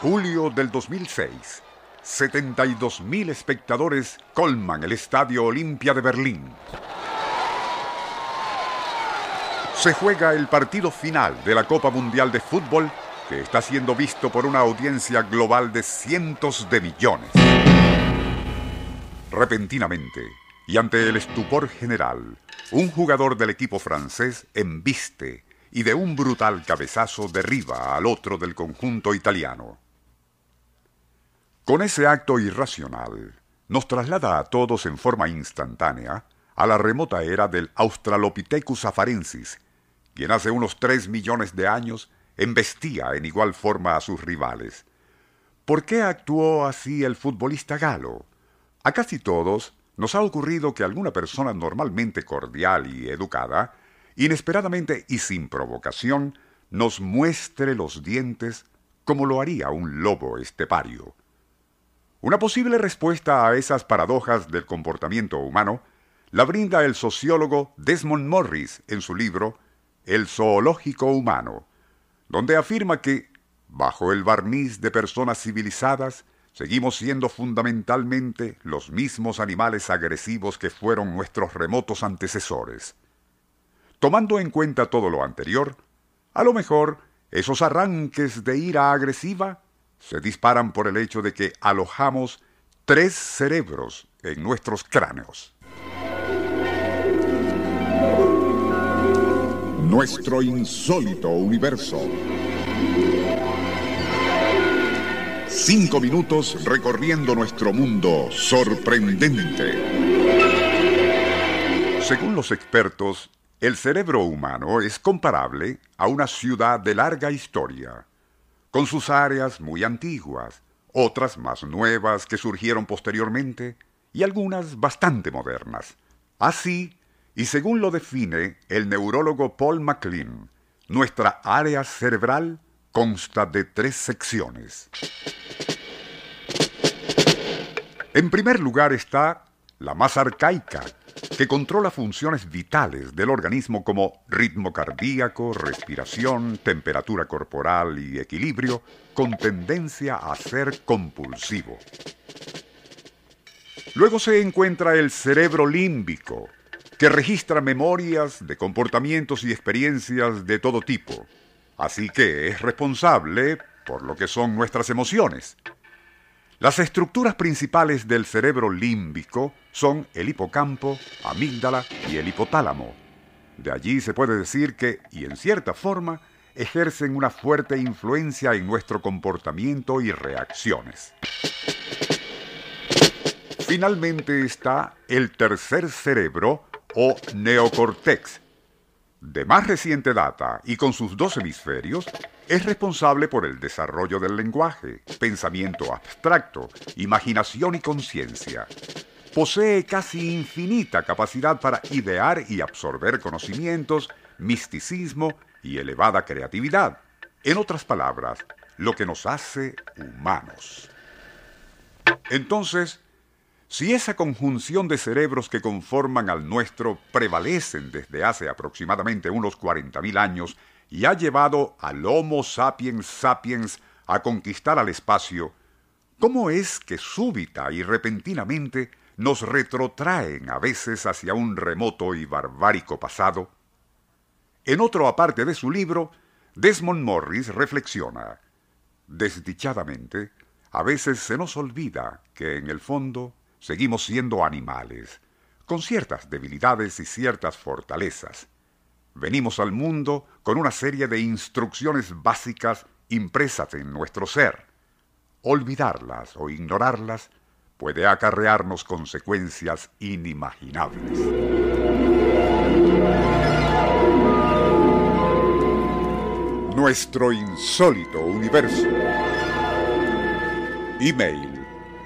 Julio del 2006. 72.000 espectadores colman el Estadio Olimpia de Berlín. Se juega el partido final de la Copa Mundial de Fútbol que está siendo visto por una audiencia global de cientos de millones. Repentinamente, y ante el estupor general, un jugador del equipo francés embiste y de un brutal cabezazo derriba al otro del conjunto italiano. Con ese acto irracional, nos traslada a todos en forma instantánea a la remota era del Australopithecus afarensis, quien hace unos tres millones de años embestía en igual forma a sus rivales. ¿Por qué actuó así el futbolista galo? A casi todos nos ha ocurrido que alguna persona normalmente cordial y educada, inesperadamente y sin provocación, nos muestre los dientes como lo haría un lobo estepario. Una posible respuesta a esas paradojas del comportamiento humano la brinda el sociólogo Desmond Morris en su libro El zoológico humano, donde afirma que, bajo el barniz de personas civilizadas, seguimos siendo fundamentalmente los mismos animales agresivos que fueron nuestros remotos antecesores. Tomando en cuenta todo lo anterior, a lo mejor esos arranques de ira agresiva se disparan por el hecho de que alojamos tres cerebros en nuestros cráneos. Nuestro insólito universo. Cinco minutos recorriendo nuestro mundo sorprendente. Según los expertos, el cerebro humano es comparable a una ciudad de larga historia, con sus áreas muy antiguas, otras más nuevas que surgieron posteriormente y algunas bastante modernas. Así, y según lo define el neurólogo Paul MacLean, nuestra área cerebral consta de tres secciones. En primer lugar está la más arcaica, que controla funciones vitales del organismo como ritmo cardíaco, respiración, temperatura corporal y equilibrio, con tendencia a ser compulsivo. Luego se encuentra el cerebro límbico, que registra memorias de comportamientos y experiencias de todo tipo, así que es responsable por lo que son nuestras emociones. Las estructuras principales del cerebro límbico son el hipocampo, amígdala y el hipotálamo. De allí se puede decir que, y en cierta forma, ejercen una fuerte influencia en nuestro comportamiento y reacciones. Finalmente está el tercer cerebro o neocortex. De más reciente data y con sus dos hemisferios, es responsable por el desarrollo del lenguaje, pensamiento abstracto, imaginación y conciencia. Posee casi infinita capacidad para idear y absorber conocimientos, misticismo y elevada creatividad. En otras palabras, lo que nos hace humanos. Entonces, si esa conjunción de cerebros que conforman al nuestro prevalecen desde hace aproximadamente unos 40.000 años y ha llevado al Homo sapiens sapiens a conquistar al espacio, ¿cómo es que súbita y repentinamente nos retrotraen a veces hacia un remoto y barbárico pasado? En otro aparte de su libro, Desmond Morris reflexiona, desdichadamente, a veces se nos olvida que en el fondo seguimos siendo animales, con ciertas debilidades y ciertas fortalezas. Venimos al mundo con una serie de instrucciones básicas impresas en nuestro ser. Olvidarlas o ignorarlas puede acarrearnos consecuencias inimaginables. Nuestro insólito universo. Email